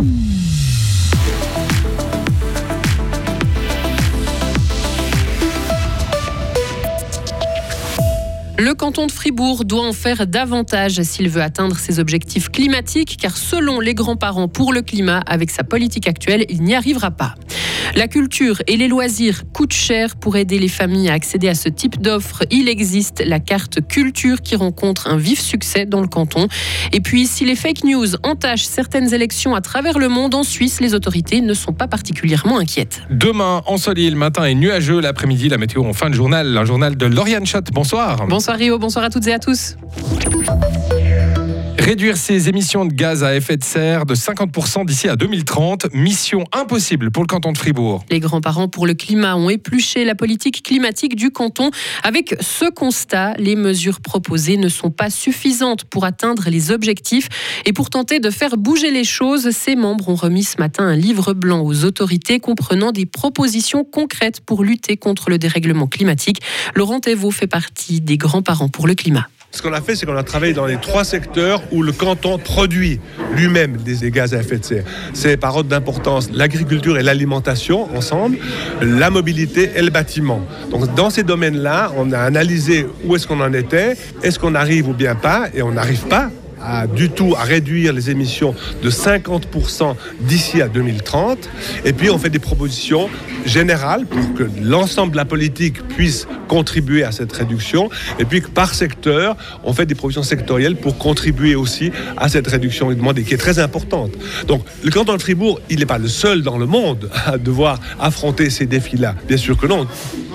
Mm-hmm. Le canton de Fribourg doit en faire davantage s'il veut atteindre ses objectifs climatiques, car selon les grands-parents pour le climat, avec sa politique actuelle, il n'y arrivera pas. La culture et les loisirs coûtent cher pour aider les familles à accéder à ce type d'offres. Il existe la carte culture qui rencontre un vif succès dans le canton. Et puis, si les fake news entachent certaines élections à travers le monde, en Suisse, les autorités ne sont pas particulièrement inquiètes. Demain, ensoleillé le matin et nuageux l'après-midi, la météo en fin de journal, un journal de Lauriane Schott. Bonsoir. Bonsoir Rio, bonsoir à toutes et à tous. Réduire ses émissions de gaz à effet de serre de 50% d'ici à 2030, mission impossible pour le canton de Fribourg. Les grands-parents pour le climat ont épluché la politique climatique du canton. Avec ce constat, les mesures proposées ne sont pas suffisantes pour atteindre les objectifs. Et pour tenter de faire bouger les choses, ses membres ont remis ce matin un livre blanc aux autorités comprenant des propositions concrètes pour lutter contre le dérèglement climatique. Laurent Thévaux fait partie des grands-parents pour le climat. Ce qu'on a fait, c'est qu'on a travaillé dans les trois secteurs où le canton produit lui-même des gaz à effet de serre. C'est par ordre d'importance l'agriculture et l'alimentation ensemble, la mobilité et le bâtiment. Donc dans ces domaines-là, on a analysé où est-ce qu'on en était, est-ce qu'on arrive ou bien pas, et on n'arrive pas du tout à réduire les émissions de 50% d'ici à 2030. Et puis on fait des propositions générales pour que l'ensemble de la politique puisse contribuer à cette réduction. Et puis par secteur, on fait des propositions sectorielles pour contribuer aussi à cette réduction demandée, qui est très importante. Donc le canton de Fribourg, il n'est pas le seul dans le monde à devoir affronter ces défis-là. Bien sûr que non.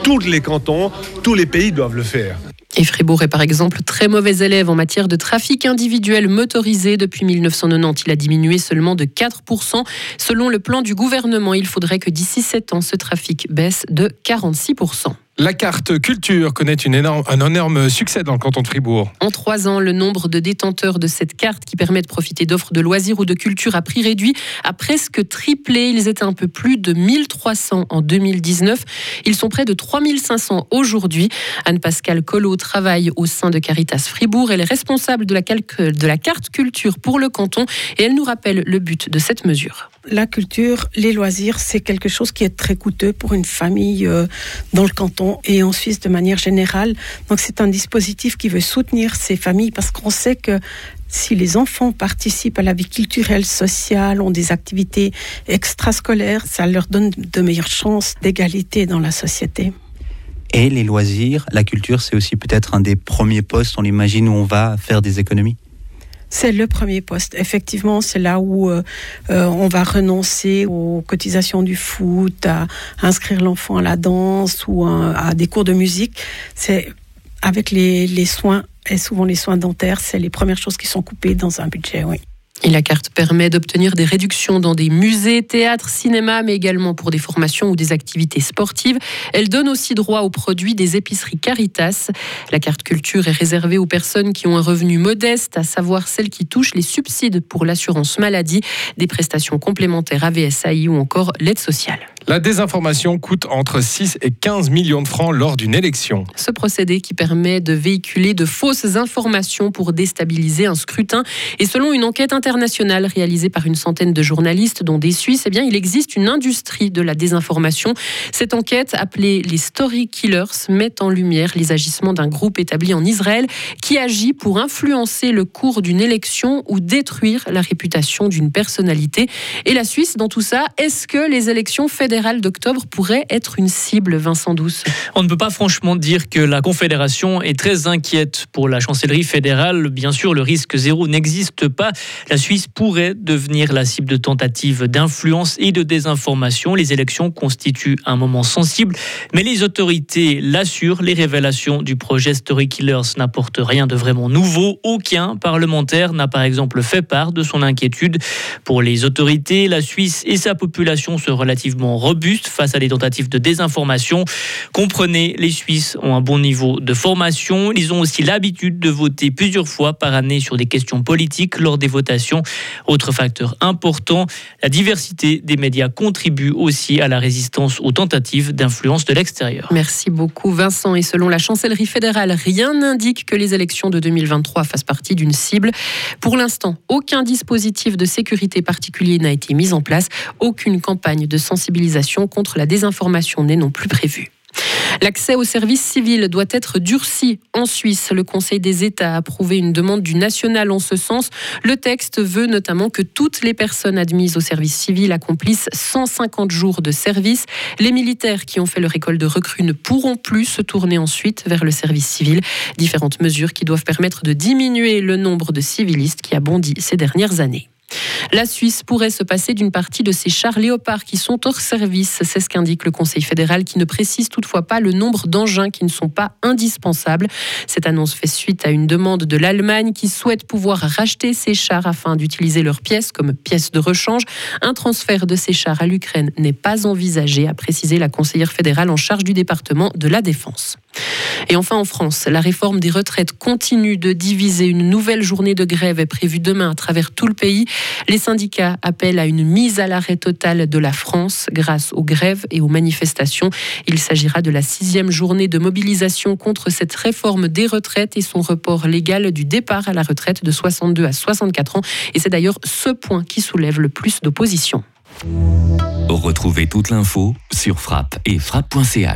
Tous les cantons, tous les pays doivent le faire. Et Fribourg est par exemple très mauvais élève en matière de trafic individuel motorisé. Depuis 1990, il a diminué seulement de 4%. Selon le plan du gouvernement, il faudrait que d'ici 7 ans, ce trafic baisse de 46%. La carte culture connaît une énorme, un énorme succès dans le canton de Fribourg. En trois ans, le nombre de détenteurs de cette carte qui permet de profiter d'offres de loisirs ou de culture à prix réduit a presque triplé. Ils étaient un peu plus de 1300 en 2019. Ils sont près de 3500 aujourd'hui. Anne-Pascale Collot travaille au sein de Caritas Fribourg. Elle est responsable de la, de la carte culture pour le canton et elle nous rappelle le but de cette mesure. La culture, les loisirs, c'est quelque chose qui est très coûteux pour une famille euh, dans le canton et en Suisse de manière générale. Donc c'est un dispositif qui veut soutenir ces familles parce qu'on sait que si les enfants participent à la vie culturelle, sociale, ont des activités extrascolaires, ça leur donne de meilleures chances d'égalité dans la société. Et les loisirs, la culture, c'est aussi peut-être un des premiers postes, on imagine, où on va faire des économies? C'est le premier poste. Effectivement, c'est là où euh, euh, on va renoncer aux cotisations du foot, à, inscrire l'enfant à la danse ou à, des cours de musique. C'est avec les, les soins et souvent les soins dentaires, c'est les premières choses qui sont coupées dans un budget. Oui. La carte permet d'obtenir des réductions dans des musées, théâtres, cinéma, mais également pour des formations ou des activités sportives. Elle donne aussi droit aux produits des épiceries Caritas. La carte culture est réservée aux personnes qui ont un revenu modeste, à savoir celles qui touchent les subsides pour l'assurance maladie, des prestations complémentaires AVSAI ou encore l'aide sociale. La désinformation coûte entre 6 et 15 millions de francs lors d'une élection. Ce procédé qui permet de véhiculer de fausses informations pour déstabiliser un scrutin. Et selon une enquête internationale réalisée par une centaine de journalistes, dont des Suisses, eh bien, il existe une industrie de la désinformation. Cette enquête, appelée les Story Killers, met en lumière les agissements d'un groupe établi en Israël qui agit pour influencer le cours d'une élection ou détruire la réputation d'une personnalité. Et la Suisse, dans tout ça, est-ce que les élections d'octobre pourrait être une cible, Vincent Douce On ne peut pas franchement dire que la Confédération est très inquiète pour la chancellerie fédérale. Bien sûr, le risque zéro n'existe pas. La Suisse pourrait devenir la cible de tentatives d'influence et de désinformation. Les élections constituent un moment sensible, mais les autorités l'assurent, les révélations du projet Story Killers n'apportent rien de vraiment nouveau. Aucun parlementaire n'a par exemple fait part de son inquiétude. Pour les autorités, la Suisse et sa population sont relativement robustes face à des tentatives de désinformation. Comprenez, les Suisses ont un bon niveau de formation. Ils ont aussi l'habitude de voter plusieurs fois par année sur des questions politiques lors des votations. Autre facteur important, la diversité des médias contribue aussi à la résistance aux tentatives d'influence de l'extérieur. Merci beaucoup Vincent. Et selon la chancellerie fédérale, rien n'indique que les élections de 2023 fassent partie d'une cible. Pour l'instant, aucun dispositif de sécurité particulier n'a été mis en place. Aucune campagne de sensibilisation contre la désinformation n'est non plus prévue. L'accès au service civil doit être durci en Suisse. Le Conseil des États a approuvé une demande du national en ce sens. Le texte veut notamment que toutes les personnes admises au service civil accomplissent 150 jours de service. Les militaires qui ont fait leur école de recrue ne pourront plus se tourner ensuite vers le service civil. Différentes mesures qui doivent permettre de diminuer le nombre de civilistes qui a bondi ces dernières années. La Suisse pourrait se passer d'une partie de ses chars léopards qui sont hors service. C'est ce qu'indique le Conseil fédéral qui ne précise toutefois pas le nombre d'engins qui ne sont pas indispensables. Cette annonce fait suite à une demande de l'Allemagne qui souhaite pouvoir racheter ces chars afin d'utiliser leurs pièces comme pièces de rechange. Un transfert de ces chars à l'Ukraine n'est pas envisagé, a précisé la conseillère fédérale en charge du département de la Défense. Et enfin en France, la réforme des retraites continue de diviser. Une nouvelle journée de grève est prévue demain à travers tout le pays. Les syndicats appellent à une mise à l'arrêt totale de la France grâce aux grèves et aux manifestations. Il s'agira de la sixième journée de mobilisation contre cette réforme des retraites et son report légal du départ à la retraite de 62 à 64 ans. Et c'est d'ailleurs ce point qui soulève le plus d'opposition. Retrouvez toute l'info sur frappe et frappe.ch.